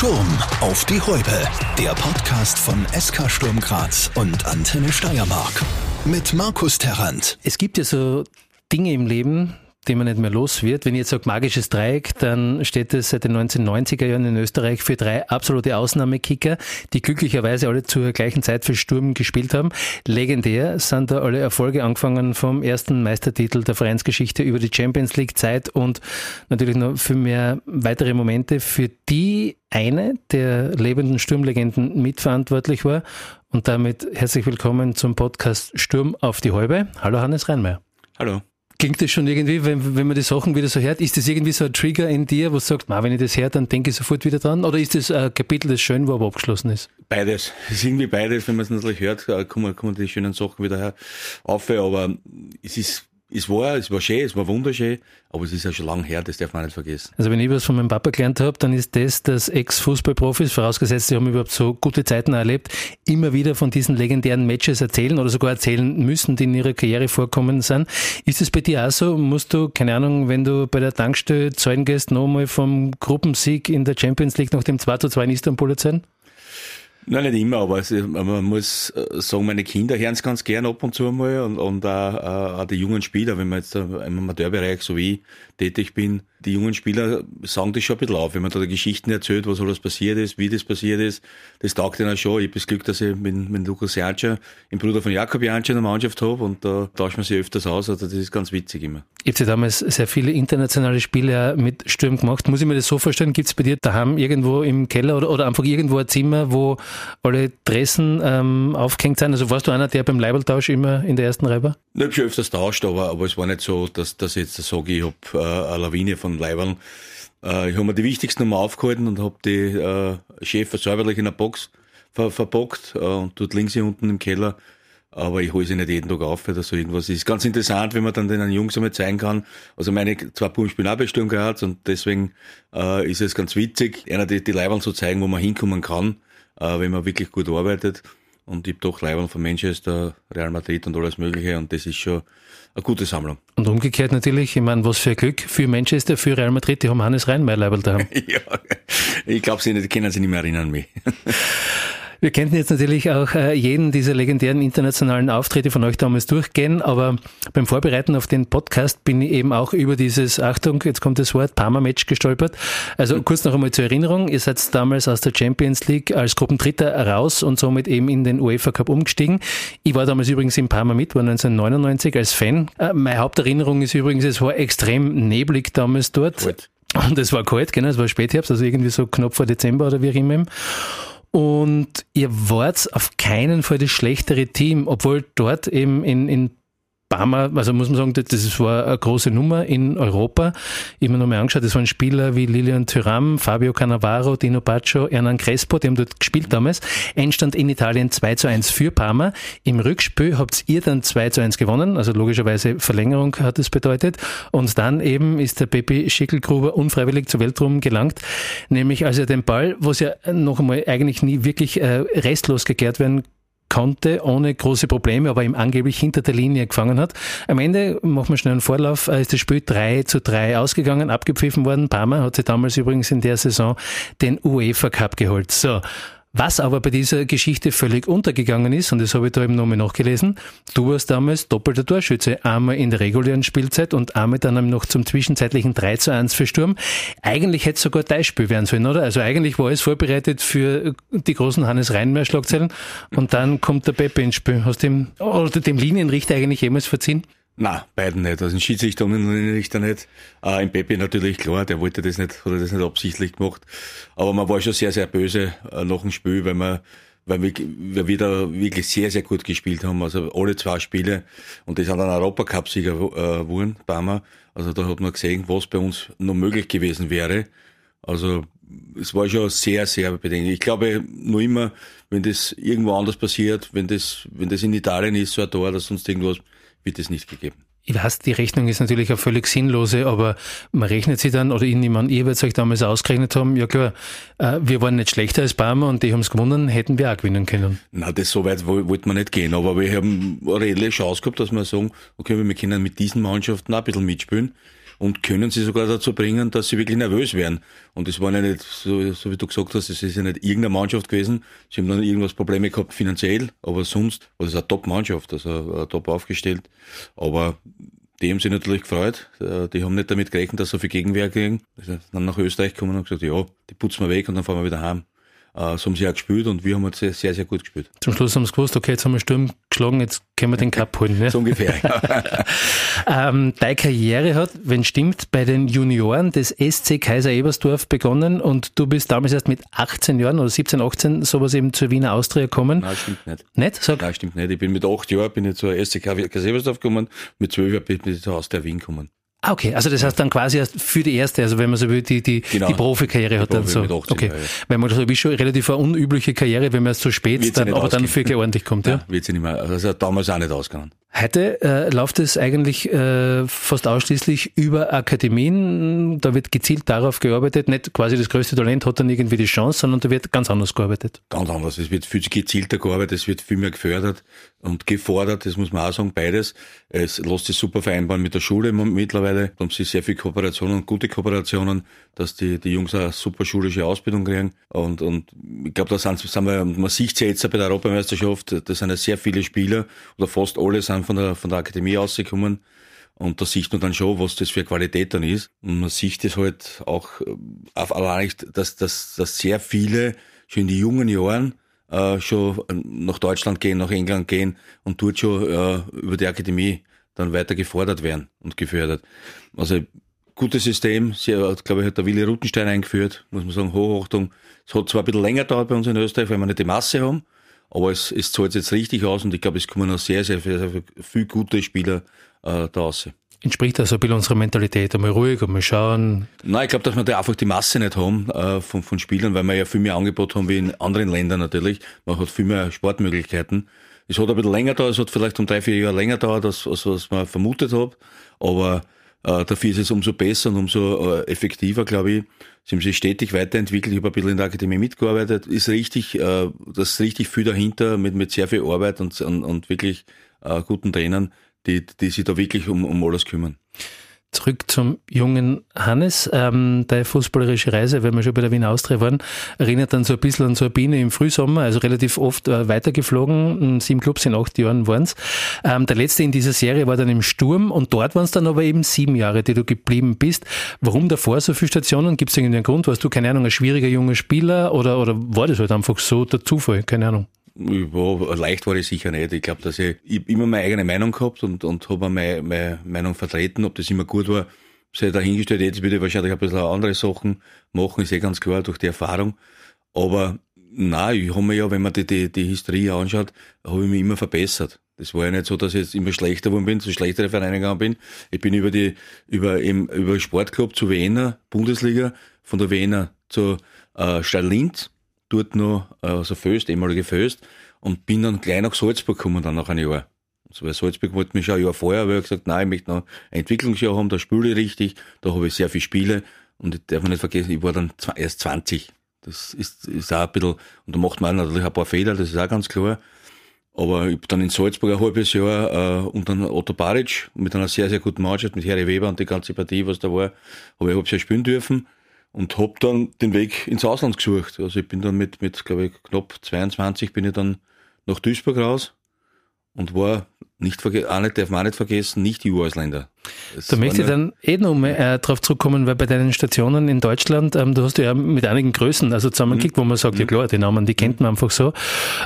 Sturm auf die Häupe. Der Podcast von SK Sturm Graz und Antenne Steiermark. Mit Markus Terrant. Es gibt ja so Dinge im Leben, die man nicht mehr los wird. Wenn ich jetzt sage magisches Dreieck, dann steht es seit den 1990er Jahren in Österreich für drei absolute Ausnahmekicker, die glücklicherweise alle zur gleichen Zeit für Sturm gespielt haben. Legendär sind da alle Erfolge angefangen vom ersten Meistertitel der Vereinsgeschichte über die Champions League Zeit und natürlich noch viel mehr weitere Momente, für die eine der lebenden Sturmlegenden mitverantwortlich war. Und damit herzlich willkommen zum Podcast Sturm auf die Häube. Hallo Hannes Reinmeier. Hallo. Klingt das schon irgendwie, wenn, wenn man die Sachen wieder so hört, ist das irgendwie so ein Trigger in dir, wo du sagst, wenn ich das höre, dann denke ich sofort wieder dran? Oder ist das ein Kapitel, das schön war, aber abgeschlossen ist? Beides. Es ist irgendwie beides. Wenn man es natürlich hört, kommen, kommen die schönen Sachen wieder auf. Aber es ist es war, es war schön, es war wunderschön, aber es ist ja schon lange her, das darf man nicht vergessen. Also wenn ich was von meinem Papa gelernt habe, dann ist das, dass Ex-Fußballprofis, vorausgesetzt, sie haben überhaupt so gute Zeiten erlebt, immer wieder von diesen legendären Matches erzählen oder sogar erzählen müssen, die in ihrer Karriere vorkommen sind. Ist es bei dir auch so? Musst du, keine Ahnung, wenn du bei der Tankstelle zahlen gehst, nochmal vom Gruppensieg in der Champions League nach dem 2 zu 2 in Istanbul erzählen? Nein, nicht immer, aber man muss äh, sagen, meine Kinder hören es ganz gern ab und zu mal und, und auch, auch die jungen Spieler, wenn man jetzt im Amateurbereich so wie tätig bin, die jungen Spieler sagen das schon ein bisschen auf, wenn man da Geschichten erzählt, was alles passiert ist, wie das passiert ist, das taugt ihnen auch schon. Ich habe das Glück, dass ich mit, mit Lukas Janscher, dem Bruder von Jakob Janscher in der Mannschaft habe und da tauscht man sich öfters aus, also das ist ganz witzig immer. Ihr habt ja damals sehr viele internationale Spiele mit Sturm gemacht. Muss ich mir das so vorstellen, gibt es bei dir daheim irgendwo im Keller oder, oder einfach irgendwo ein Zimmer, wo alle Dressen ähm, aufgehängt sind? Also warst du einer, der beim Leibeltausch immer in der ersten Reihe war? Ich habe schon öfters tauscht, aber, aber es war nicht so, dass, dass ich jetzt sage, ich habe äh, eine Lawine von Leibern. Äh, ich habe mir die wichtigsten Nummer aufgehalten und habe die äh, Schäfer säuberlich in einer Box ver verpackt äh, und dort links hier unten im Keller. Aber ich hole sie nicht jeden Tag auf oder so irgendwas. Ist ganz interessant, wenn man dann den Jungs einmal zeigen kann. Also meine zwei Buben spielen auch bei Sturm Graz und deswegen äh, ist es ganz witzig, einer die, die Leibern zu zeigen, wo man hinkommen kann, äh, wenn man wirklich gut arbeitet. Und ich habe doch Leibern von Manchester, Real Madrid und alles Mögliche und das ist schon eine gute Sammlung. Und umgekehrt natürlich, ich meine, was für ein Glück für Manchester, für Real Madrid, die haben Hannes Reinmeier Leibel da. ja, ich glaube, sie können sich nicht mehr erinnern an mich. Wir könnten jetzt natürlich auch äh, jeden dieser legendären internationalen Auftritte von euch damals durchgehen, aber beim Vorbereiten auf den Podcast bin ich eben auch über dieses, Achtung, jetzt kommt das Wort, Parma-Match gestolpert. Also mhm. kurz noch einmal zur Erinnerung, ihr seid damals aus der Champions League als Gruppendritter raus und somit eben in den UEFA Cup umgestiegen. Ich war damals übrigens in Parma mit, war 1999 als Fan. Äh, meine Haupterinnerung ist übrigens, es war extrem neblig damals dort. Kalt. Und es war kalt, genau, es war Spätherbst, also irgendwie so knapp vor Dezember oder wie auch immer. Und ihr wart auf keinen Fall das schlechtere Team, obwohl dort eben in, in Barmer, also muss man sagen, das war eine große Nummer in Europa. Ich habe mir nochmal angeschaut, das waren Spieler wie Lilian Thuram, Fabio Cannavaro, Dino Baccio, Hernan Crespo, die haben dort gespielt damals. Endstand in Italien 2 zu 1 für Parma. Im Rückspiel habt ihr dann 2 zu 1 gewonnen, also logischerweise Verlängerung hat es bedeutet. Und dann eben ist der Pepe Schickelgruber unfreiwillig zur Weltruhm gelangt, nämlich als er den Ball, was ja noch einmal eigentlich nie wirklich äh, restlos gekehrt werden konnte, ohne große Probleme, aber ihm angeblich hinter der Linie gefangen hat. Am Ende, machen wir schnell einen Vorlauf, äh, ist das Spiel 3 zu 3 ausgegangen, abgepfiffen worden. Parma hat sie damals übrigens in der Saison den UEFA Cup geholt. So. Was aber bei dieser Geschichte völlig untergegangen ist, und das habe ich da im Namen nachgelesen, du warst damals doppelter Torschütze, einmal in der regulären Spielzeit und einmal dann noch zum zwischenzeitlichen 3 zu 1 für Sturm. Eigentlich hätte es sogar dein Spiel werden sollen, oder? Also eigentlich war es vorbereitet für die großen Hannes Reinmeier Schlagzeilen und dann kommt der Pepe ins Spiel. Hast du dem, oder dem Linienrichter eigentlich jemals verziehen? Na, beiden nicht. Also ein Schiedsrichter und ein Richter nicht. Äh, Im Pepe natürlich klar, der wollte das nicht, hat das nicht absichtlich gemacht. Aber man war schon sehr, sehr böse äh, nach dem Spiel, weil man weil wir, wir wieder wirklich sehr, sehr gut gespielt haben. Also alle zwei Spiele. Und das sind dann Europacup-Sieger äh, wurden, Barmer. Also da hat man gesehen, was bei uns noch möglich gewesen wäre. Also es war schon sehr, sehr bedenklich. Ich glaube nur immer, wenn das irgendwo anders passiert, wenn das, wenn das in Italien ist, so ein Tor oder sonst irgendwas, wird es nicht gegeben. Ich weiß, die Rechnung ist natürlich eine völlig sinnlose, aber man rechnet sie dann, oder ich nehme an, ihr werdet euch damals ausgerechnet haben, ja klar, äh, wir waren nicht schlechter als Barmer und die haben es gewonnen, hätten wir auch gewinnen können. Na, das so weit wollte man nicht gehen, aber wir haben eine reelle Chance gehabt, dass wir sagen, okay, wir können mit diesen Mannschaften auch ein bisschen mitspielen. Und können sie sogar dazu bringen, dass sie wirklich nervös werden. Und es war ja nicht, so, so wie du gesagt hast, es ist ja nicht irgendeine Mannschaft gewesen. Sie haben dann irgendwas Probleme gehabt finanziell, aber sonst war es eine Top-Mannschaft, also top aufgestellt. Aber die haben sich natürlich gefreut. Äh, die haben nicht damit gerechnet, dass so viel Gegenwehr kriegen. Also dann nach Österreich kommen und gesagt, ja, die putzen wir weg und dann fahren wir wieder heim. Äh, so haben sie auch gespielt und wir haben halt sehr, sehr, sehr gut gespielt. Zum Schluss haben sie gewusst, okay, jetzt haben wir Sturm geschlagen, jetzt können wir den Cup holen. Ne? so ungefähr. ähm, deine Karriere hat, wenn stimmt, bei den Junioren des SC Kaiser Ebersdorf begonnen und du bist damals erst mit 18 Jahren oder 17, 18 sowas eben zur Wiener Austria gekommen. Nein, stimmt nicht. Nicht? Sag. Nein, stimmt nicht. Ich bin mit 8 Jahren bin ich zur SC Kaiser Ebersdorf gekommen, mit 12 Jahren bin ich zur Austria Wien gekommen. Ah, okay. Also das heißt dann quasi erst für die erste, also wenn man so will, die, die, Genau. die Profikarriere hat Die dann Profi so. mit 18, okay. ja, ja. Wenn man so wie schon relativ eine unübliche Karriere, wenn man erst so spät, dann, aber dann ausgehen. wirklich ordentlich kommt, ja. Ja, wird sie nicht mehr. Also das hat damals auch nicht ausgegangen. Heute äh, läuft es eigentlich äh, fast ausschließlich über Akademien. Da wird gezielt darauf gearbeitet. Nicht quasi das größte Talent hat dann irgendwie die Chance, sondern da wird ganz anders gearbeitet. Ganz anders. Es wird viel gezielter gearbeitet, es wird viel mehr gefördert und gefordert, das muss man auch sagen, beides. Es lässt sich super vereinbaren mit der Schule mittlerweile. Da haben sie sehr viel Kooperationen und gute Kooperationen, dass die, die Jungs eine super schulische Ausbildung kriegen. Und, und ich glaube, da sind, sind wir, man sieht ja jetzt bei der Europameisterschaft, da sind ja sehr viele Spieler oder fast alle sind von der, von der Akademie rausgekommen. Und da sieht man dann schon, was das für Qualität dann ist. Und man sieht das halt auch äh, auf allein, dass, dass, dass sehr viele schon in die jungen Jahren äh, schon nach Deutschland gehen, nach England gehen und dort schon äh, über die Akademie dann weiter gefordert werden und gefördert. Also gutes System, sehr, glaube ich, hat der Willi Rutenstein eingeführt, muss man sagen, Hochachtung. Es hat zwar ein bisschen länger gedauert bei uns in Österreich, weil wir nicht die Masse haben, aber es, es zahlt jetzt richtig aus und ich glaube, es kommen noch sehr, sehr, sehr, sehr viel gute Spieler äh, da raus. Entspricht also ein bisschen unserer Mentalität. Einmal ruhig, einmal schauen. Nein, ich glaube, dass wir da einfach die Masse nicht haben äh, von, von Spielern, weil wir ja viel mehr Angebot haben wie in anderen Ländern natürlich. Man hat viel mehr Sportmöglichkeiten. Es hat ein bisschen länger gedauert, es hat vielleicht um drei, vier Jahre länger gedauert, als, als was man vermutet hat. Aber äh, dafür ist es umso besser und umso äh, effektiver, glaube ich. Sie haben sich stetig weiterentwickelt. Ich habe ein bisschen in der Akademie mitgearbeitet. Ist richtig, äh, das ist richtig viel dahinter mit, mit sehr viel Arbeit und, und, und wirklich äh, guten Trainern, die, die sich da wirklich um, um alles kümmern. Zurück zum jungen Hannes. Ähm, deine fußballerische Reise, wenn wir schon bei der Wiener Austria waren, erinnert dann so ein bisschen an so eine Biene im Frühsommer, also relativ oft äh, weitergeflogen. Sieben Clubs in acht Jahren waren's. Ähm, der letzte in dieser Serie war dann im Sturm und dort waren es dann aber eben sieben Jahre, die du geblieben bist. Warum davor so viele Stationen? Gibt es irgendeinen Grund? Warst du, keine Ahnung, ein schwieriger junger Spieler oder, oder war das halt einfach so der Zufall? Keine Ahnung. Leicht war ich sicher nicht. Ich glaube, dass ich, ich immer meine eigene Meinung gehabt und, und habe meine, meine Meinung vertreten. Ob das immer gut war, sei dahingestellt. Jetzt würde ich wahrscheinlich ein bisschen andere Sachen machen, ist eh ganz klar durch die Erfahrung. Aber nein, ich habe mir ja, wenn man die, die, die Historie anschaut, habe ich mich immer verbessert. Das war ja nicht so, dass ich jetzt immer schlechter geworden bin, zu schlechtere Vereine gegangen bin. Ich bin über die, über, eben, über Sportclub zu Wiener, Bundesliga, von der Wiener zu äh, Stadt Linz, dort noch, also Föst, ehemalige Föst, und bin dann gleich nach Salzburg gekommen, dann nach einem Jahr. Also bei Salzburg wollte mich schon ein Jahr vorher, aber ich gesagt, nein, ich möchte noch ein Entwicklungsjahr haben, da spiele ich richtig, da habe ich sehr viele Spiele und ich darf nicht vergessen, ich war dann erst 20. Das ist, ist auch ein bisschen, und da macht man natürlich ein paar Fehler, das ist auch ganz klar. Aber ich dann in Salzburg ein halbes Jahr äh, und dann Otto Baric mit einer sehr, sehr guten Mannschaft, mit Harry Weber und die ganze Partie, was da war, habe ich halbes Jahr spielen dürfen und habe dann den Weg ins Ausland gesucht. Also ich bin dann mit, mit glaube ich, knapp 22 bin ich dann nach Duisburg raus und war nicht, auch nicht, darf man auch nicht vergessen, nicht EU-Ausländer. Das Da möchte ich dann eh noch mal äh, drauf zurückkommen, weil bei deinen Stationen in Deutschland, ähm, du hast ja mit einigen Größen also zusammengekickt, wo man sagt, ja klar, die Namen, die kennt man einfach so.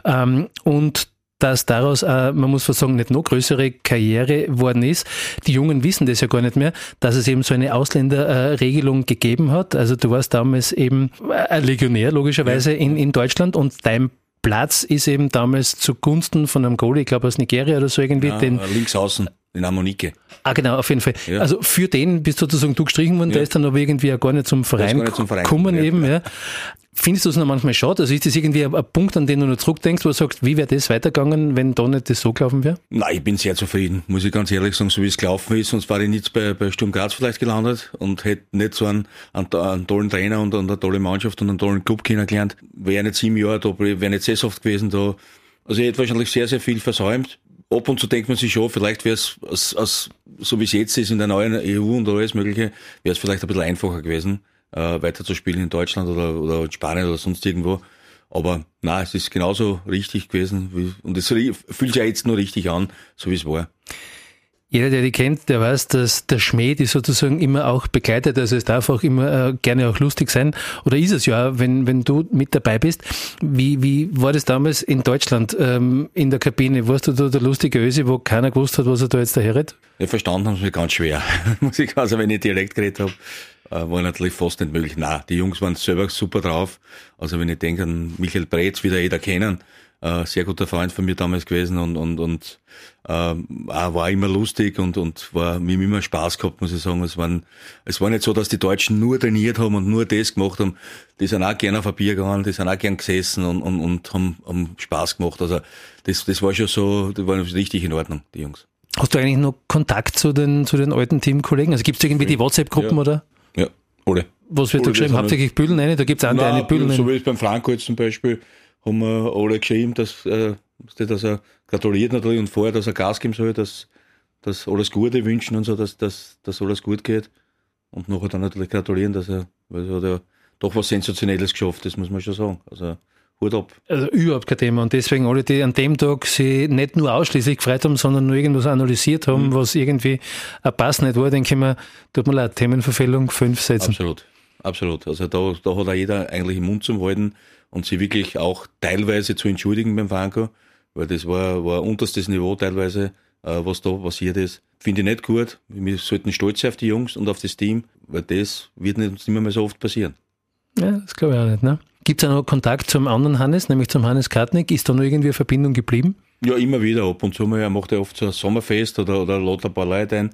Ähm, und dass daraus, äh, man muss fast sagen, nicht noch größere Karriere worden ist. Die Jungen wissen das ja gar nicht mehr, dass es eben so eine Ausländerregelung gegeben hat. Also du warst damals eben ein Legionär, logischerweise, in, in Deutschland und dein Platz ist eben damals zugunsten von einem Goalie, ich glaube aus Nigeria oder so irgendwie, ja, den, links außen, in Amonike. Ah, genau, auf jeden Fall. Ja. Also für den bist sozusagen du gestrichen worden, der ist dann aber irgendwie ja gar nicht zum Verein, gar nicht zum Verein gekommen eben, ja. Findest du es noch manchmal schade? Also ist das irgendwie ein, ein Punkt, an den du noch zurückdenkst, wo du sagst, wie wäre das weitergegangen, wenn da nicht das so gelaufen wäre? Nein, ich bin sehr zufrieden, muss ich ganz ehrlich sagen, so wie es gelaufen ist. Sonst war ich nicht bei, bei Sturm Graz vielleicht gelandet und hätte nicht so einen, einen, einen tollen Trainer und eine tolle Mannschaft und einen tollen Club kennengelernt. Wäre nicht sieben Jahre da, wäre nicht sesshaft gewesen da. Also ich hätte wahrscheinlich sehr, sehr viel versäumt. Ab und zu denkt man sich schon, vielleicht wäre es, so wie es jetzt ist in der neuen EU und alles Mögliche, wäre es vielleicht ein bisschen einfacher gewesen, äh, weiter zu spielen in Deutschland oder, oder in Spanien oder sonst irgendwo. Aber na, es ist genauso richtig gewesen wie, und es fühlt sich ja jetzt nur richtig an, so wie es war. Jeder, der die kennt, der weiß, dass der Schmäh die sozusagen immer auch begleitet. Also es darf auch immer äh, gerne auch lustig sein. Oder ist es ja, wenn, wenn du mit dabei bist. Wie, wie war das damals in Deutschland ähm, in der Kabine? Warst du da der lustige Ösi, wo keiner gewusst hat, was er da jetzt daherredet? Ja, verstanden haben sie mich ganz schwer. Muss ich also, wenn ich Dialekt geredet habe, war natürlich fast nicht möglich. Na, die Jungs waren selber super drauf. Also wenn ich denke an Michael Breetz, wie der jeder kennen, äh, sehr guter Freund von mir damals gewesen und, und, und äh, war immer lustig und, und war mir immer Spaß gehabt, muss ich sagen. Es, waren, es war nicht so, dass die Deutschen nur trainiert haben und nur das gemacht haben. Die sind auch gerne auf ein Bier gegangen, die sind auch gern gesessen und, und, und haben, haben Spaß gemacht. Also das, das war schon so, die waren richtig in Ordnung, die Jungs. Hast du eigentlich noch Kontakt zu den, zu den alten Teamkollegen? Also gibt es irgendwie die WhatsApp-Gruppen ja. oder? Ja, alle. Was wird da geschrieben? Hauptsächlich Bühlen rein? Da gibt es andere eine Bühlen. So wie es beim Franco jetzt zum Beispiel haben wir alle geschrieben, dass, äh, dass er gratuliert natürlich und vorher, dass er Gas geben soll, dass, dass alles Gute wünschen und so, dass, dass, dass alles gut geht. Und nachher dann natürlich gratulieren, dass er, weil er hat ja doch was Sensationelles geschafft, das muss man schon sagen. Also Hut ab. Also überhaupt kein Thema. Und deswegen alle, die an dem Tag sich nicht nur ausschließlich gefreut haben, sondern nur irgendwas analysiert haben, mhm. was irgendwie ein Pass nicht war, denke ich mir, tut mir leid, Themenverfehlung, fünf Sätze. Absolut. Absolut. Also da, da hat auch jeder eigentlich den Mund zum Halten und sie wirklich auch teilweise zu entschuldigen beim Franco, weil das war, war unterstes Niveau teilweise, äh, was da passiert ist. Finde ich nicht gut. Wir sollten stolz sein auf die Jungs und auf das Team, weil das wird nicht, nicht mehr so oft passieren. Ja, das glaube ich auch nicht. Ne? Gibt es auch noch Kontakt zum anderen Hannes, nämlich zum Hannes Kartnick? Ist da noch irgendwie eine Verbindung geblieben? Ja, immer wieder. Ab und zu mal. Er macht ja oft so ein Sommerfest oder, oder lädt ein paar Leute ein.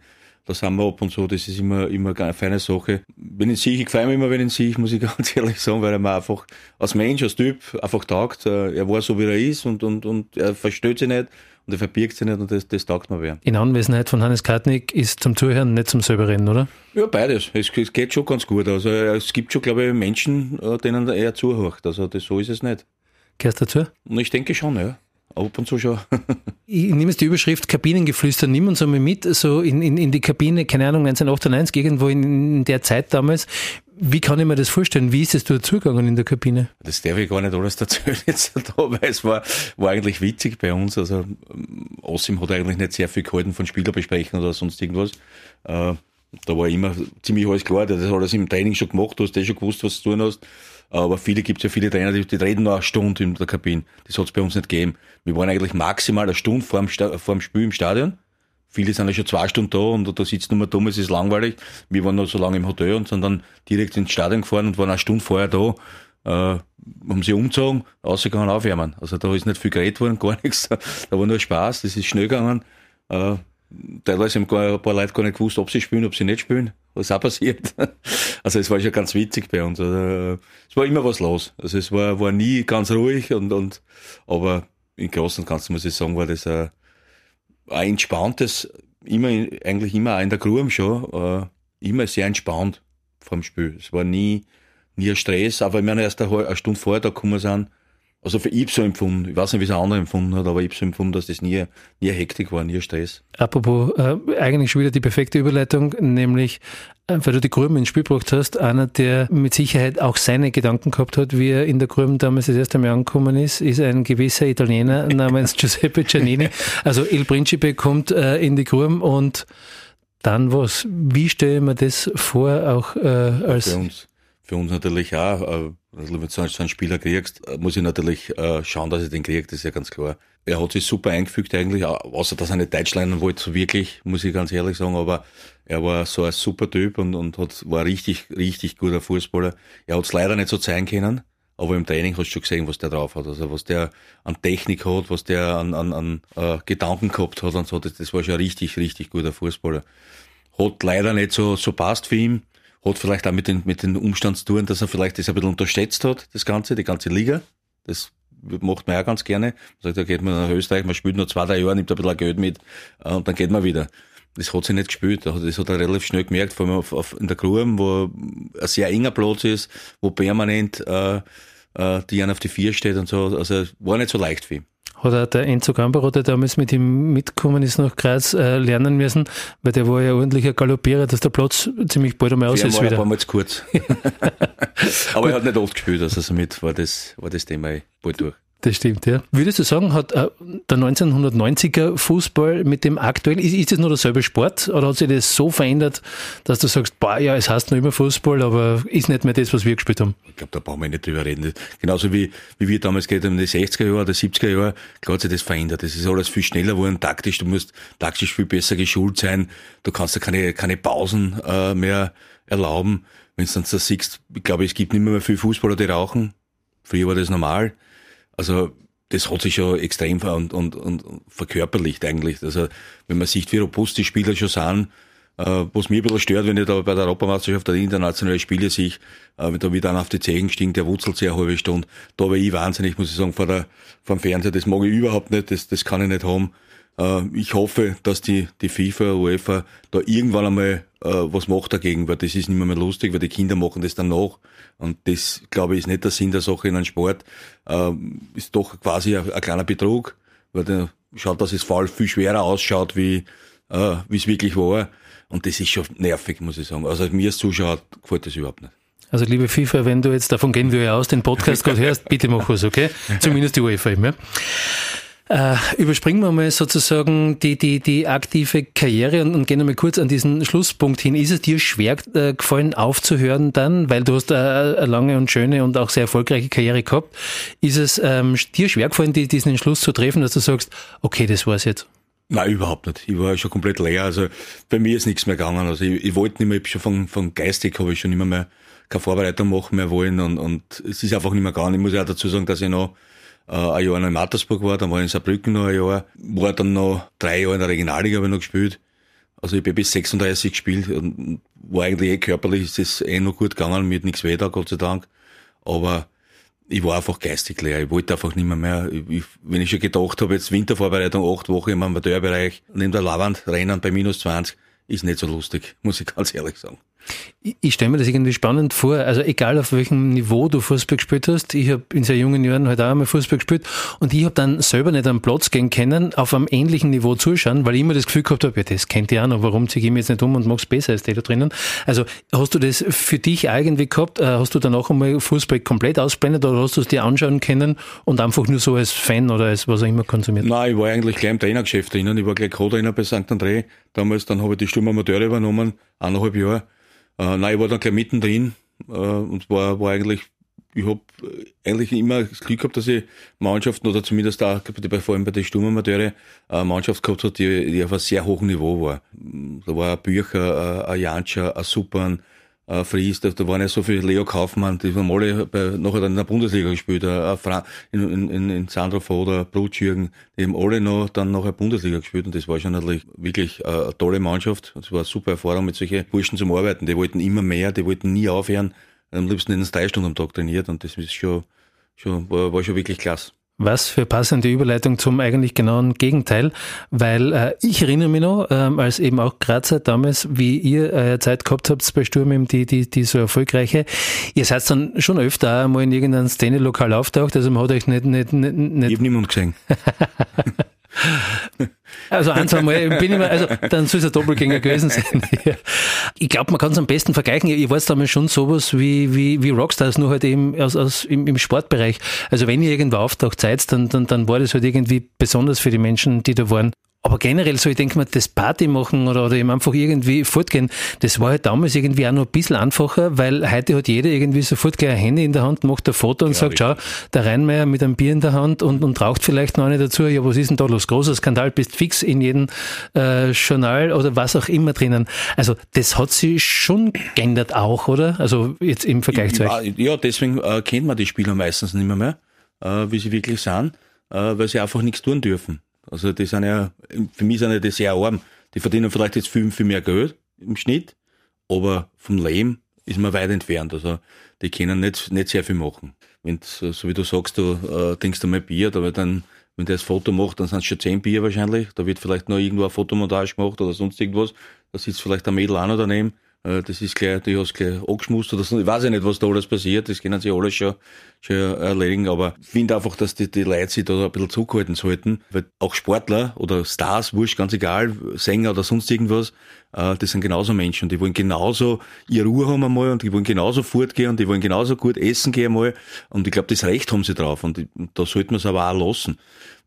Da sind wir ab und zu. Das ist immer, immer eine feine Sache. Wenn ich sehe, ich freue mich immer, wenn ich sehe, muss ich ganz ehrlich sagen, weil er mir einfach als Mensch, als Typ einfach taugt. Er war so, wie er ist und, und, und er versteht sich nicht und er verbirgt sich nicht und das, das taugt mir wer. In Anwesenheit von Hannes Kartnick ist zum Zuhören, nicht zum selber reden, oder? Ja, beides. Es, es geht schon ganz gut. Also es gibt schon, glaube ich, Menschen, äh, denen er zuhört. Also das, so ist es nicht. Gehst du dazu? Und ich denke schon, ja. Ab und zu schon. ich nehme jetzt die Überschrift Kabinengeflüster, nimm uns einmal mit, so in, in, in die Kabine, keine Ahnung, 1998, irgendwo in, in der Zeit damals. Wie kann ich mir das vorstellen? Wie ist es dazugegangen in der Kabine? Das darf ich gar nicht alles erzählen jetzt da, weil es war, war eigentlich witzig bei uns. Also Ossim hat eigentlich nicht sehr viel gehalten von Spielerbesprechen oder sonst irgendwas. Äh, da war immer ziemlich alles klar, das hat alles im Training schon gemacht, du hast eh schon gewusst, was du tun hast. Aber viele gibt es ja viele Trainer, die, die reden noch eine Stunde in der Kabine. Das hat es bei uns nicht gegeben. Wir waren eigentlich maximal eine Stunde vor dem, vor dem Spiel im Stadion. Viele sind ja schon zwei Stunden da und da sitzt nur dumm, es ist langweilig. Wir waren noch so lange im Hotel und sind dann direkt ins Stadion gefahren und waren eine Stunde vorher da. Äh, haben sie umgezogen, rausgegangen, aufwärmen. Also da ist nicht viel geredet worden, gar nichts. Da war nur Spaß, das ist schnell gegangen. Äh, teilweise haben ein paar Leute gar nicht gewusst, ob sie spielen, ob sie nicht spielen. Was ist auch passiert. Also es war schon ganz witzig bei uns. Also, es war immer was los. Also es war, war nie ganz ruhig und, und aber im Großen und Ganzen muss ich sagen, war das ein, ein entspanntes, immer eigentlich immer auch in der Grube schon, äh, immer sehr entspannt vom Spiel. Es war nie, nie ein Stress, aber wenn wir erst eine, eine Stunde vorher da gekommen sind, also für ich so empfunden, ich weiß nicht, wie es ein anderer empfunden hat, aber ich so empfunden, dass das nie, nie Hektik war, nie Stress. Apropos, äh, eigentlich schon wieder die perfekte Überleitung, nämlich, äh, weil du die Gruben ins Spiel gebracht hast, einer, der mit Sicherheit auch seine Gedanken gehabt hat, wie er in der Gruben damals das erste Mal angekommen ist, ist ein gewisser Italiener namens Giuseppe Giannini. Also Il Principe kommt äh, in die Gruben und dann was? Wie stelle ich mir das vor, auch äh, als... Für uns, für uns natürlich auch, also wenn du so einen Spieler kriegst, äh, muss ich natürlich äh, schauen, dass ich den kriege, das ist ja ganz klar. Er hat sich super eingefügt eigentlich, außer dass er nicht Deutsch lernen wollte, so wirklich, muss ich ganz ehrlich sagen, aber er war so ein super Typ und, und hat, war richtig, richtig guter Fußballer. Er hat es leider nicht so zeigen können, aber im Training hast du schon gesehen, was der drauf hat. Also was der an Technik hat, was der an, an, an äh, Gedanken gehabt hat und so, das, das war schon ein richtig, richtig guter Fußballer. Hat leider nicht so, so passt für ihn hat vielleicht auch mit den, mit den Umstand zu tun, dass er vielleicht das ein bisschen unterschätzt hat, das Ganze, die ganze Liga. Das macht man ja ganz gerne. Man sagt, da geht man nach Österreich, man spielt nur zwei, drei Jahre, nimmt ein bisschen Geld mit äh, und dann geht man wieder. Das hat sich nicht gespielt. Das hat er relativ schnell gemerkt, vor allem auf, auf, in der Gruben, wo ein sehr enger Platz ist, wo permanent äh, äh, die einen auf die Vier steht und so. Also war nicht so leicht für ihn. Hat er der Enzo Gambaro, der damals mit ihm mitgekommen ist nach Graz, äh, lernen müssen, weil der war ja ordentlicher Galoppierer, dass der Platz ziemlich bald einmal aus ist war ein wieder. paar Mal zu kurz. Aber er hat nicht oft gespielt, also somit war das, war das Thema eh bald durch. Das stimmt, ja. Würdest du sagen, hat äh, der 1990er Fußball mit dem aktuell, ist, ist das nur derselbe Sport oder hat sich das so verändert, dass du sagst, boah, ja, es heißt noch immer Fußball, aber ist nicht mehr das, was wir gespielt haben? Ich glaube, da brauchen wir nicht drüber reden. Genauso wie, wie wir damals geht in die 60er Jahre oder 70er Jahre, klar hat sich das verändert. Das ist alles viel schneller geworden, taktisch. Du musst taktisch viel besser geschult sein. Du kannst da keine, keine Pausen äh, mehr erlauben. Wenn du dann so siehst, ich glaube, es gibt nicht mehr, viele Fußballer, die rauchen. Früher war das normal. Also, das hat sich schon extrem ver und, und, und verkörperlicht eigentlich. Also, wenn man sieht, wie robust die Spieler schon sind, äh, was mich ein bisschen stört, wenn ich da bei der Europameisterschaft oder internationale Spiele sehe, äh, wenn da wieder einer auf die Zehen stinkt, der wurzelt sehr halbe Stunde. Da war ich wahnsinnig, muss ich sagen, vor der, vor dem Fernseher. Das mag ich überhaupt nicht, das, das kann ich nicht haben. Äh, ich hoffe, dass die, die FIFA, UEFA da irgendwann einmal äh, was macht dagegen, weil das ist nicht mehr, mehr lustig, weil die Kinder machen das dann nach. Und das, glaube ich, ist nicht der Sinn der Sache in einem Sport. Äh, ist doch quasi ein, ein kleiner Betrug, weil der schaut, dass es Fall viel schwerer ausschaut, wie äh, es wirklich war. Und das ist schon nervig, muss ich sagen. Also mir als Zuschauer gefällt das überhaupt nicht. Also liebe FIFA, wenn du jetzt, davon gehen wir ja aus, den Podcast gerade hörst, bitte mach was, okay? Zumindest die UEFA eben, ja? Äh, überspringen wir mal sozusagen die, die, die aktive Karriere und, und gehen einmal kurz an diesen Schlusspunkt hin. Ist es dir schwer äh, gefallen, aufzuhören dann, weil du hast äh, eine lange und schöne und auch sehr erfolgreiche Karriere gehabt. Ist es ähm, dir schwer gefallen, die, diesen Entschluss zu treffen, dass du sagst, okay, das war's jetzt? Nein, überhaupt nicht. Ich war schon komplett leer. Also bei mir ist nichts mehr gegangen. Also ich, ich wollte nicht mehr, ich schon von, von geistig habe ich schon immer mehr keine Vorbereitung machen mehr wollen und, und es ist einfach nicht mehr gegangen. Ich muss ja dazu sagen, dass ich noch äh, ein Jahr in Mattersburg war, dann war ich in Saarbrücken noch ein Jahr, war dann noch drei Jahre in der Regionalliga habe ich noch gespielt. Also ich bin bis 36 gespielt und war eigentlich eh körperlich, ist es eh noch gut gegangen, mir hat nichts weh da, Gott sei Dank. Aber ich war einfach geistig leer. Ich wollte einfach nicht mehr mehr. Ich, wenn ich schon gedacht habe, jetzt Wintervorbereitung, acht Wochen im Amateurbereich, neben der Lavand rennen bei minus 20, ist nicht so lustig, muss ich ganz ehrlich sagen. Ich, stelle mir das irgendwie spannend vor. Also egal auf welchem Niveau du Fußball gespielt hast, ich habe in sehr jungen Jahren halt auch einmal Fußball gespielt und ich habe dann selber nicht am Platz gehen können, auf einem ähnlichen Niveau zuschauen, weil ich immer das Gefühl gehabt habe, ja, das kennt ihr auch noch, warum ziehe ich mich jetzt nicht um und mach's besser als die da drinnen. Also hast du das für dich irgendwie gehabt? Äh, Hast du danach einmal Fußball komplett ausblendet oder hast du es dir anschauen können und einfach nur so als Fan oder als was auch immer konsumiert? Nein, ich war eigentlich gleich im Trainergeschäft drinnen. Ich war gleich Co-Trainer bei St. André. Damals, dann habe ich die Sturmamateure übernommen, eineinhalb Jahre. Äh, nein, ich war dann gleich mittendrin äh, und war, war eigentlich, ich habe eigentlich immer das Glück gehabt, dass ich Mannschaften oder zumindest bei, vor allem bei den Sturmamateure eine Mannschaft gehabt hat, die, die auf einem sehr hohen Niveau war. Da war ein Bücher, ein Janscher, ein Supern, ein Fries, da, da waren ja so viele Leo Kaufmann, die haben alle bei, nachher dann in der Bundesliga gespielt, ein Fra in, in, in Sandro Voder, Brutschürgen, die haben alle noch dann nachher Bundesliga gespielt und das war schon natürlich wirklich eine tolle Mannschaft. Es war eine super Erfahrung mit solchen Burschen zum Arbeiten. Die wollten immer mehr, die wollten nie aufhören, am liebsten in drei Stunden am Tag trainiert und das ist schon, schon war, war schon wirklich klasse. Was für passende Überleitung zum eigentlich genauen Gegenteil, weil äh, ich erinnere mich noch, ähm, als eben auch Grazer damals, wie ihr äh, Zeit gehabt habt bei Sturm, eben die, die, die so erfolgreiche, ihr seid dann schon öfter einmal in irgendeinem Szene-Lokal auftaucht, also man hat euch nicht... nicht, nicht, nicht Ich habe niemand gesehen. Also ein, zwei Mal bin ich mal, also dann soll es ein Doppelgänger gewesen sein. Ich glaube, man kann es am besten vergleichen. Ich weiß damals schon sowas wie, wie, wie Rockstars, nur halt eben aus, aus, im, im Sportbereich. Also wenn ihr irgendwo auftaucht seid, dann, dann, dann war das halt irgendwie besonders für die Menschen, die da waren. Aber generell so, ich denke mal, das Party machen oder, oder eben einfach irgendwie fortgehen, das war halt damals irgendwie auch noch ein bisschen einfacher, weil heute hat jeder irgendwie sofort gleich ein Handy in der Hand, macht ein Foto und Ja, sagt, schau, der Rheinmeier mit einem Bier in der Hand und, und raucht vielleicht noch eine dazu. Ja, was ist denn da los? Großer Skandal, bist fix in jedem äh, Journal oder was auch immer drinnen. Also das hat sich schon geändert auch, oder? Also jetzt im Vergleich zu euch. Ja, ja, deswegen äh, kennt man die Spieler meistens nicht mehr, mehr äh, wie sie wirklich sind, äh, weil sie einfach nichts tun dürfen. Also die sind ja, für mich sind ja die sehr arm. Die verdienen vielleicht jetzt viel, viel mehr Geld im Schnitt, aber vom Leben ist man weit entfernt. Also die können nicht, nicht sehr viel machen. Wenn so wie du sagst, du äh, denkst einmal Bier, aber dann, wenn der das Foto macht, dann sind es schon zehn Bier wahrscheinlich. Da wird vielleicht noch irgendwo eine Fotomontage gemacht oder sonst irgendwas. Da sitzt vielleicht ein Mädel auch noch daneben das ist gleich, du hast gleich angeschmust oder so. Ich weiß ja nicht, was da alles passiert. Das können sie alles schon, schon erledigen. Aber ich finde einfach, dass die, die Leute sich da ein bisschen zurückhalten sollten. Weil auch Sportler oder Stars, wurscht, ganz egal, Sänger oder sonst irgendwas, äh, das sind genauso Menschen. Die wollen genauso ihre Ruhe haben einmal und die wollen genauso fortgehen und die wollen genauso gut essen gehen einmal. Und ich glaube, das Recht haben sie drauf. Und da sollte man es aber auch lassen.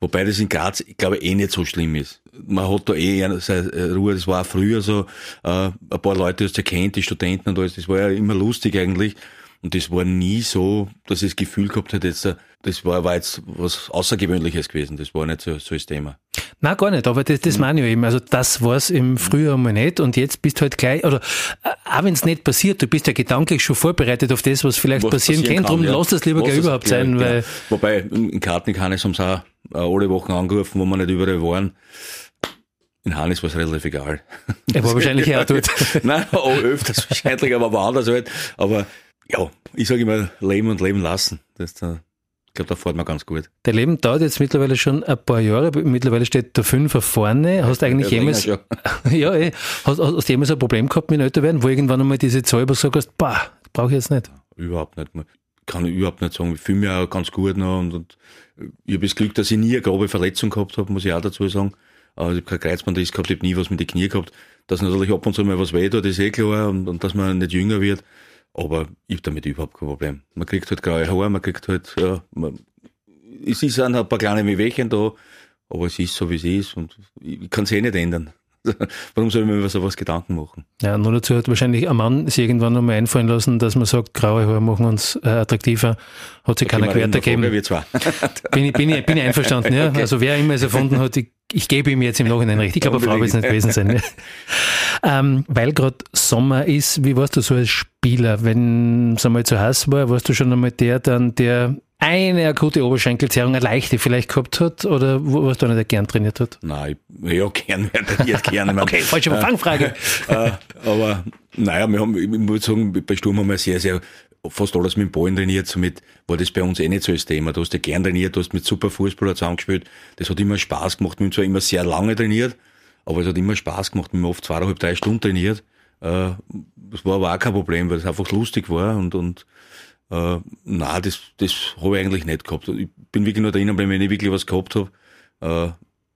Wobei das in Graz, ich glaube, eh nicht so schlimm ist. Man hat da eh seine Ruhe, das war früher so, äh, ein paar Leute hast du kennt, die Studenten und alles, das war ja immer lustig eigentlich. Und das war nie so, dass ich das Gefühl gehabt hätte, jetzt, das war, war jetzt was Außergewöhnliches gewesen. Das war nicht so, so das Thema. Na gar nicht, aber das, das meine ich eben. Also das war es im Frühjahr mal nicht und jetzt bist du halt gleich, oder äh, auch wenn es nicht passiert, du bist ja gedanklich schon vorbereitet auf das, was vielleicht was passieren, passieren kann, darum ja. lass das lieber gleich überhaupt sein. Weil ja. Wobei, in Karten kann es uns auch äh, alle Wochen angerufen, wo wir nicht überall waren. In Hannes war es relativ egal. Er war wahrscheinlich eher dort. Nein, auch öfters wahrscheinlich, aber woanders halt. Aber ja, ich sage immer, leben und leben lassen. Das, äh, ich glaube, da fährt man ganz gut. Dein Leben dauert jetzt mittlerweile schon ein paar Jahre. Mittlerweile steht der Fünfer vorne. Hast du eigentlich ja, jemals, ja, ey, eh. hast, hast, du jemals ein Problem gehabt mit älter werden, wo irgendwann einmal diese Zahl sagst, bah, brauche ich jetzt nicht? Überhaupt nicht. Ich kann überhaupt nicht sagen. Ich fühle mich auch ganz gut noch und, und ich habe das Glück, dass ich nie eine grobe Verletzung gehabt habe, muss ich auch dazu sagen. Also ich habe kein Kreuzbandriss gehabt, ich habe nie was mit den Knie gehabt. Dass natürlich ab und zu mal was weh tut, ist eh klar und, und dass man nicht jünger wird. Aber ich habe damit überhaupt kein Problem. Man kriegt halt graue Haare, man kriegt halt, ja, man, es ist ein paar kleine Wehwehchen da, aber es ist so, wie es ist und ich kann es eh nicht ändern. Warum soll ich mir über sowas Gedanken machen? Ja, nur dazu hat wahrscheinlich ein Mann sich irgendwann einmal einfallen lassen, dass man sagt, graue Haare machen uns äh, attraktiver. Hat sich keiner Querte gegeben. bin, ich, bin, ich, bin ich einverstanden, ja. Okay. Also wer immer es erfunden hat, ich, ich gebe ihm jetzt im Nachhinein recht. Ich glaube, eine Frau wird es nicht gewesen sein. Ähm, weil gerade Sommer ist, wie warst du so als Spieler? Wenn es einmal zu heiß war, warst du schon einmal der dann, der eine akute Oberschenkelzerrung, eine leichte vielleicht gehabt hat oder was du nicht gern trainiert hat? Nein, ich, ja, gern, trainiert gern. okay, falsche äh, Fangfrage. Äh, aber naja, wir haben, ich muss sagen, bei Sturm haben wir sehr, sehr fast alles mit dem Ballen trainiert, somit war das bei uns eh nicht so das Thema. Du hast ja gern trainiert, du hast mit super Fußballer zusammengespielt, das hat immer Spaß gemacht. Wir haben zwar immer sehr lange trainiert, aber es hat immer Spaß gemacht. Wir haben oft zweieinhalb, drei Stunden trainiert. Äh, das war aber auch kein Problem, weil es einfach lustig war und, und äh, nein, das, das habe ich eigentlich nicht gehabt. Ich bin wirklich nur drinnen wenn ich wirklich was gehabt habe. Äh,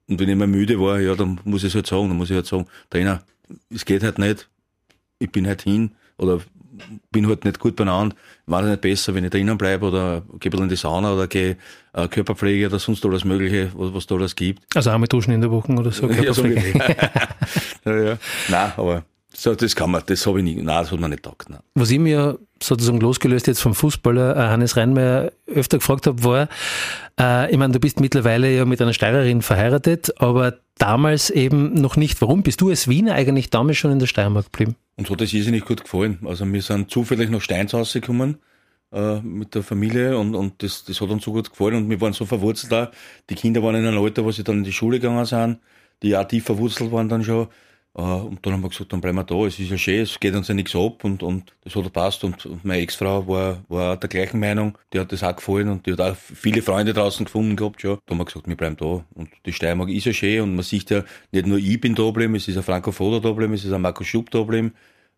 und wenn ich mal müde war, ja, dann muss ich es halt sagen, dann muss ich halt sagen, Trainer, es geht halt nicht, ich bin halt hin oder bin halt nicht gut beieinander, war nicht besser, wenn ich drinnen bleibe oder gehe ein in die Sauna oder gehe äh, Körperpflege oder sonst alles Mögliche, was, was da alles gibt. Also einmal duschen in der Woche oder so? Ja, so ja, ja. Nein, aber so, das kann man, das habe ich nicht, nein, das hat man nicht gedacht. Nein. Was ich mir sozusagen losgelöst jetzt vom Fußballer äh, Hannes Reinmeier öfter gefragt habe, war, äh, ich meine, du bist mittlerweile ja mit einer Steirerin verheiratet, aber damals eben noch nicht. Warum bist du als Wiener eigentlich damals schon in der Steiermark geblieben? Und so hat das nicht gut gefallen. Also wir sind zufällig nach Steins rausgekommen äh, mit der Familie und, und das, das hat uns so gut gefallen und wir waren so verwurzelt da. Die Kinder waren in einem Alter, wo sie dann in die Schule gegangen sind, die auch tief verwurzelt waren dann schon. Äh, und dann haben wir gesagt, dann bleiben wir da, es ist ja schön, es geht uns ja nichts ab und, und das hat gepasst. Und, und meine Ex-Frau war, war der gleichen Meinung, die hat das auch gefallen und die hat auch viele Freunde draußen gefunden gehabt schon. Da haben wir gesagt, wir bleiben da. Und die Steiermark ist ja schön und man sieht ja, nicht nur ich bin da geblieben, es ist ein Franco Foda da es ist ein Marco Schub da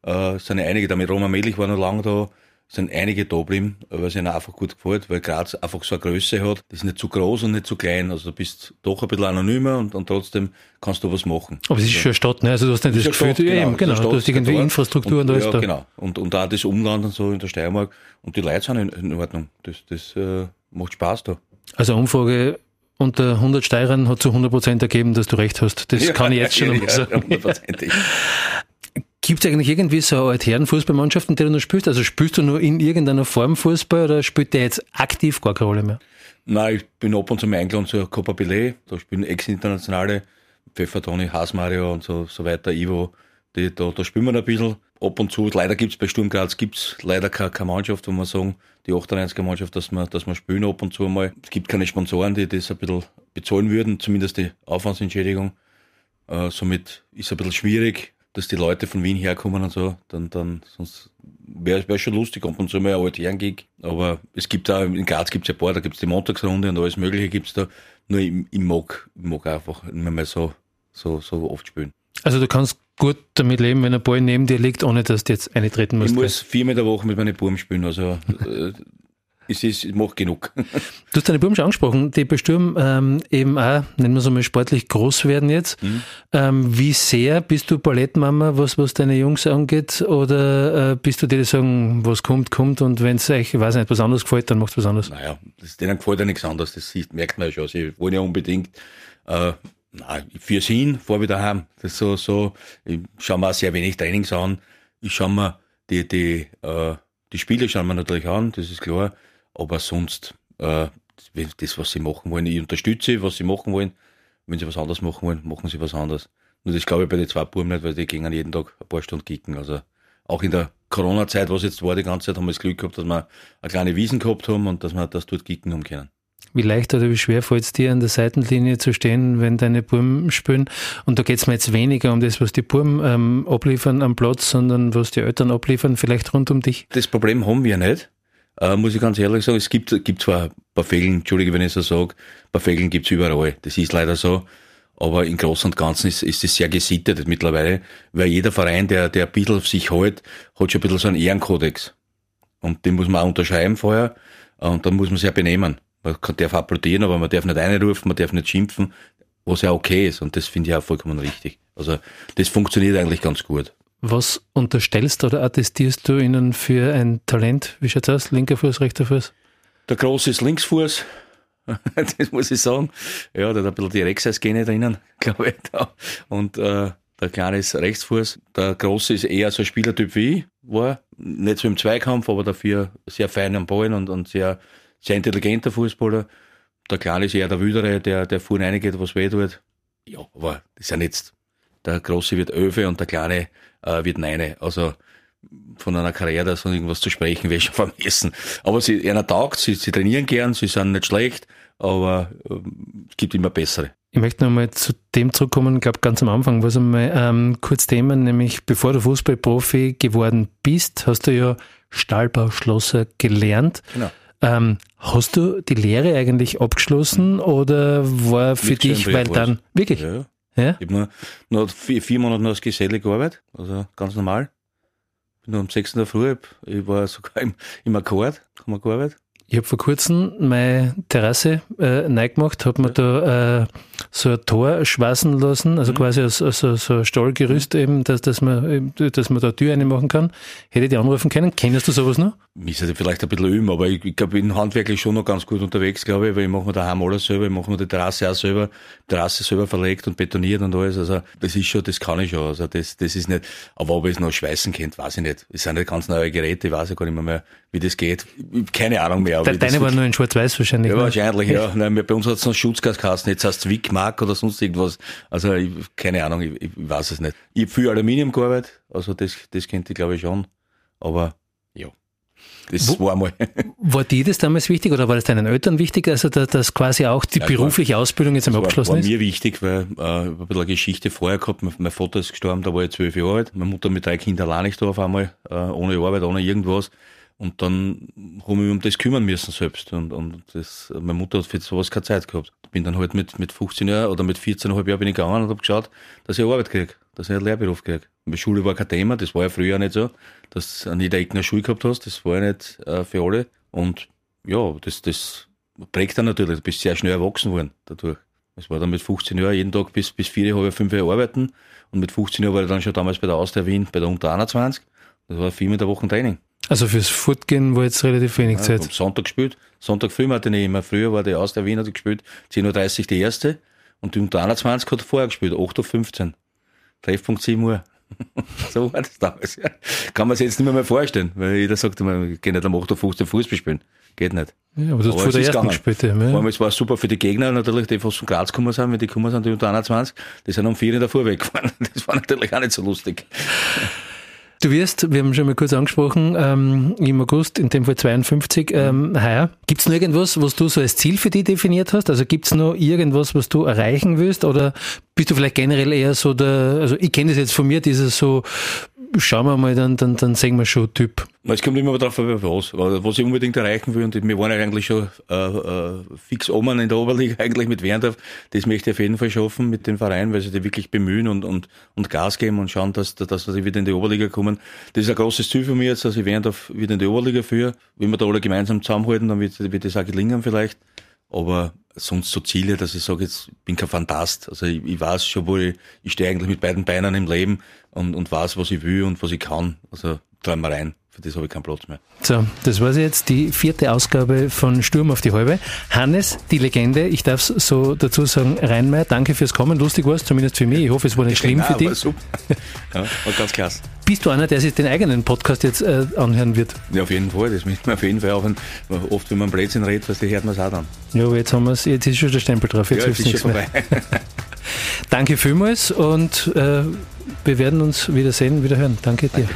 äh, es sind ja einige, damit Roman Melich war noch lange da, sind einige da geblieben, weil es ihnen einfach gut gefällt, weil Graz einfach so eine Größe hat. Das ist nicht zu groß und nicht zu klein. Also du bist doch ein bisschen anonymer und, und trotzdem kannst du was machen. Aber es ist schon eine Stadt, ne? Also du hast nicht das Gefühl, Stadt, genau, eben, genau. Stadt, du hast irgendwie genau. Infrastruktur und, und alles ja, da. genau. Und, und auch das Umland und so in der Steiermark. Und die Leute sind in, in Ordnung. Das, das äh, macht Spaß da. Also Umfrage unter 100 Steirern hat zu 100 Prozent ergeben, dass du recht hast. Das ja, kann ich jetzt schon ja, sagen. Ja, Gibt es eigentlich irgendwie so eine Herrenfußballmannschaft, in der du noch spielst? Also spielst du nur in irgendeiner Form Fußball oder spielt der jetzt aktiv gar keine Rolle mehr? Nein, ich bin ab und zu mal eingeladen zur Copa Billet. Da spielen Ex-Internationale, Pfeffer, Toni, Haas-Mario und so, so weiter, Ivo. Die, da, da spielen wir ein bisschen. Ab und zu, leider gibt es bei Sturm Graz gibt's leider keine, keine Mannschaft, wo man sagen, die 98er Mannschaft, dass wir, dass wir spielen ab und zu mal. Es gibt keine Sponsoren, die das ein bisschen bezahlen würden, zumindest die Aufwandsentschädigung. Äh, somit ist es ein bisschen schwierig dass die Leute von Wien herkommen und so, dann, dann sonst wäre wär schon lustig, ab und zu mal ein Altherren-Gig. Aber es gibt da, in Graz gibt es ja ein paar, da gibt es die Montagsrunde und alles Mögliche gibt es da. Nur ich, ich, mag, ich mag einfach nicht mehr so, so, so oft spielen. Also du kannst gut damit leben, wenn ein Ball neben dir liegt, ohne dass du jetzt eintreten musst. Ich muss viermal in der Woche mit meinen Buben spielen, also äh, es ist, ich mache genug. Du hast deine Buben schon angesprochen, die bei Sturm ähm, eben auch, nennen wir es einmal sportlich, groß werden jetzt. Mhm. Ähm, wie sehr bist du Ballettmama, was, was deine Jungs angeht? Oder äh, bist du dir, die sagen, was kommt, kommt und wenn es euch, ich weiß nicht, was anderes gefällt, dann macht was anderes? Naja, das, denen gefällt ja nichts anderes, das sieht, merkt man ja schon. Sie wollen ja unbedingt äh, Nein, für ihn fahr wieder heim. Das ist so, so, ich schaue mir auch sehr wenig Trainings an. Ich schaue mir die, die, äh, die Spiele schauen wir natürlich an, das ist klar. Aber sonst, äh, das, was sie machen wollen, ich unterstütze, was sie machen wollen. Wenn sie was anderes machen wollen, machen sie was anderes. Nur das glaube ich bei den zwei Buben nicht, weil die gehen jeden Tag ein paar Stunden kicken. Also auch in der Corona-Zeit, was jetzt war, die ganze Zeit, haben wir das Glück gehabt, dass wir eine kleine Wiesen gehabt haben und dass wir das dort kicken haben können. Wie leicht oder wie schwer fällt es dir, an der Seitenlinie zu stehen, wenn deine Burm spielen? Und da geht es mir jetzt weniger um das, was die Burm ähm, abliefern am Platz, sondern was die Eltern abliefern, vielleicht rund um dich. Das Problem haben wir nicht. Äh, muss ich ganz ehrlich sagen, es gibt, gibt zwar paar Fehlen, entschuldige, wenn ich so sage, ein paar Fehlen gibt's überall. Das ist leider so. Aber im Großen und Ganzen ist, ist es sehr gesittet mittlerweile, weil jeder Verein, der, der ein bisschen auf sich hält, hat schon ein bisschen so einen Ehrenkodex. Und den muss man auch unterschreiben vorher. Und dann muss man sich ja benehmen. Man darf applaudieren, aber man darf nicht einrufen, man darf nicht schimpfen, was ja okay ist. Und das finde ich auch vollkommen richtig. Also das funktioniert eigentlich ganz gut. Was unterstellst oder attestierst du ihnen für ein Talent? Wie schaut's aus? Linker Fuß, rechter Fuß? Der Große ist Linksfuß. das muss ich sagen. Ja, der hat ein bisschen die Rexeis-Gene drinnen, glaube ich. Da. Und äh, der Kleine ist Rechtsfuß. Der Große ist eher so ein Spielertyp wie ich war. Nicht so im Zweikampf, aber dafür sehr fein am Ballen und, und sehr, sehr intelligenter Fußballer. Der Kleine ist eher der Wüdere, der, der vorne reingeht, was weh tut. Ja, aber das ist ja jetzt, der Große wird Öfe und der Kleine äh, wird Neine. Also von einer Karriere da so irgendwas zu sprechen, wäre schon vermessen. Aber sie, einer taugt, sie, sie trainieren gern, sie sind nicht schlecht, aber äh, es gibt immer bessere. Ich möchte nochmal zu dem zurückkommen, ich glaube ganz am Anfang war es einmal ähm, kurz Thema, nämlich bevor du Fußballprofi geworden bist, hast du ja Stahlbauschlosser gelernt. Genau. Ähm, hast du die Lehre eigentlich abgeschlossen oder war für Nicht dich, weil dann, wirklich? Ja, ja? Ich habe nur, nur vier, vier Monate noch als Geselle gearbeitet, also ganz normal. Bin nur um 6 Uhr früh, ich war sogar im, im Akkord, haben wir gearbeitet. Ich habe vor kurzem meine Terrasse äh, neu gemacht, habe mir da äh, so ein Tor schwassen lassen, also mhm. quasi so, so, so ein Stahlgerüst mhm. eben, dass, dass, man, dass man da Tür machen kann. Hätte ich die anrufen können? Kennst du sowas noch? Müsste vielleicht ein bisschen üben, aber ich, ich glaube, ich bin handwerklich schon noch ganz gut unterwegs, glaube ich, weil ich mache mir daheim alles selber, ich mache mir die Terrasse auch selber, Terrasse selber verlegt und betoniert und alles, also das ist schon, das kann ich schon, also das, das ist nicht, aber ob ich es noch schweißen kennt, weiß ich nicht. Es sind nicht ganz neue Geräte, ich weiß ja gar nicht mehr, wie das geht. Keine Ahnung mehr. De, deine waren nur in Schwarz-Weiß wahrscheinlich. Ja, ne? wahrscheinlich, ja. Nein, bei uns hat es noch Schutzgaskasten, jetzt heißt es Wick, Mark oder sonst irgendwas. Also, ich, keine Ahnung, ich, ich weiß es nicht. Ich habe viel Aluminium gearbeitet, also das, das kennt ich glaube ich schon. Aber ja. Das Wo, war mal. War dir das damals wichtig oder war das deinen Eltern wichtig, also dass quasi auch die ja, berufliche war, Ausbildung jetzt einmal abgeschlossen war, ist? War mir wichtig, weil äh, ich ein bisschen Geschichte vorher gehabt. Mein, mein, Vater ist gestorben, da war ich zwölf Jahre alt. Meine Mutter mit drei Kindern allein nicht da auf einmal, äh, ohne Arbeit, ohne irgendwas. Und dann habe ich mich um das kümmern müssen selbst. Und, und das, meine Mutter hat für sowas keine Zeit gehabt. Bin dann halt mit, mit 15 Jahren oder mit 14,5 Jahren bin ich gegangen und habe geschaut, dass ich Arbeit kriege, dass ich einen Lehrberuf kriege. Schule war kein Thema, das war ja früher nicht so, dass du an jeder Ecke eine Schule gehabt hast, das war ja nicht äh, für alle. Und ja, das, das prägt dann natürlich, du bist sehr schnell erwachsen worden dadurch. Es war dann mit 15 Jahren jeden Tag bis, bis vier, halb fünf Jahre arbeiten. Und mit 15 Jahren war ich dann schon damals bei der Austria Wien, bei der Unter 21. Das war viermal der Woche Training. Also fürs Fortgehen war jetzt relativ wenig ja, Zeit. Sonntag gespielt. Sonntag früh hatte ich immer. Früher war der aus der Wien hat gespielt. 10.30 Uhr die erste. Und die unter 21 hat er vorher gespielt. 8.15 Uhr. Treffpunkt 7 Uhr. so war das damals. Ja. Kann man sich jetzt nicht mehr, mehr vorstellen, weil jeder sagt immer, ich gehe nicht am 8.15 Uhr Fußball spielen. Geht nicht. Ja, aber du hast vor der ersten gespielt. Ja. Vor allem, es war super für die Gegner natürlich, die von Graz gekommen sind, wenn die gekommen sind, die unter 21, die sind um vier in der Fuhr weggefahren. Das war natürlich auch nicht so lustig. Du wirst, wir haben schon mal kurz angesprochen, ähm, im August, in dem Fall 52, ähm, heuer. Gibt es noch irgendwas, was du so als Ziel für dich definiert hast? Also gibt es noch irgendwas, was du erreichen willst? Oder bist du vielleicht generell eher so der, also ich kenne das jetzt von mir, dieses so schauen wir mal, dann, dann, dann sehen wir schon Typ. Es kommt immer darauf an, was, was ich unbedingt erreichen will. Und wir waren eigentlich schon äh, äh, fix oben in der Oberliga, eigentlich mit Werndorf. Das möchte ich auf jeden Fall schaffen mit dem Verein, weil sie die wirklich bemühen und, und, und Gas geben und schauen, dass, dass sie wieder in die Oberliga kommen. Das ist ein großes Ziel für mich jetzt, dass ich Werndorf wieder in die Oberliga führe. Wenn wir da alle gemeinsam zusammenhalten, dann wird, wird das auch gelingen vielleicht. Aber sonst so Ziele, dass ich sage, jetzt bin kein Fantast. Also ich, ich weiß schon, wo ich, ich stehe eigentlich mit beiden Beinen im Leben und, und weiß, was ich will und was ich kann. Also träum mal rein. Für das habe ich keinen Platz mehr. So, das war jetzt die vierte Ausgabe von Sturm auf die Halbe. Hannes, die Legende, ich darf so dazu sagen, Reinmeier, danke fürs Kommen. Lustig war es, zumindest für mich. Ich hoffe, es war nicht schlimm für dich. War super. Ja, war ganz klasse. Bist du einer, der sich den eigenen Podcast jetzt äh, anhören wird? Ja, auf jeden Fall. Das müssen wir auf jeden Fall auch. Oft, wenn man Blödsinn redet, was die hört man es auch dann. Ja, aber jetzt haben wir jetzt ist schon der Stempel drauf. Jetzt ja, hilft nichts mehr. Danke vielmals und äh, wir werden uns wiedersehen, wieder hören. Danke dir. Danke.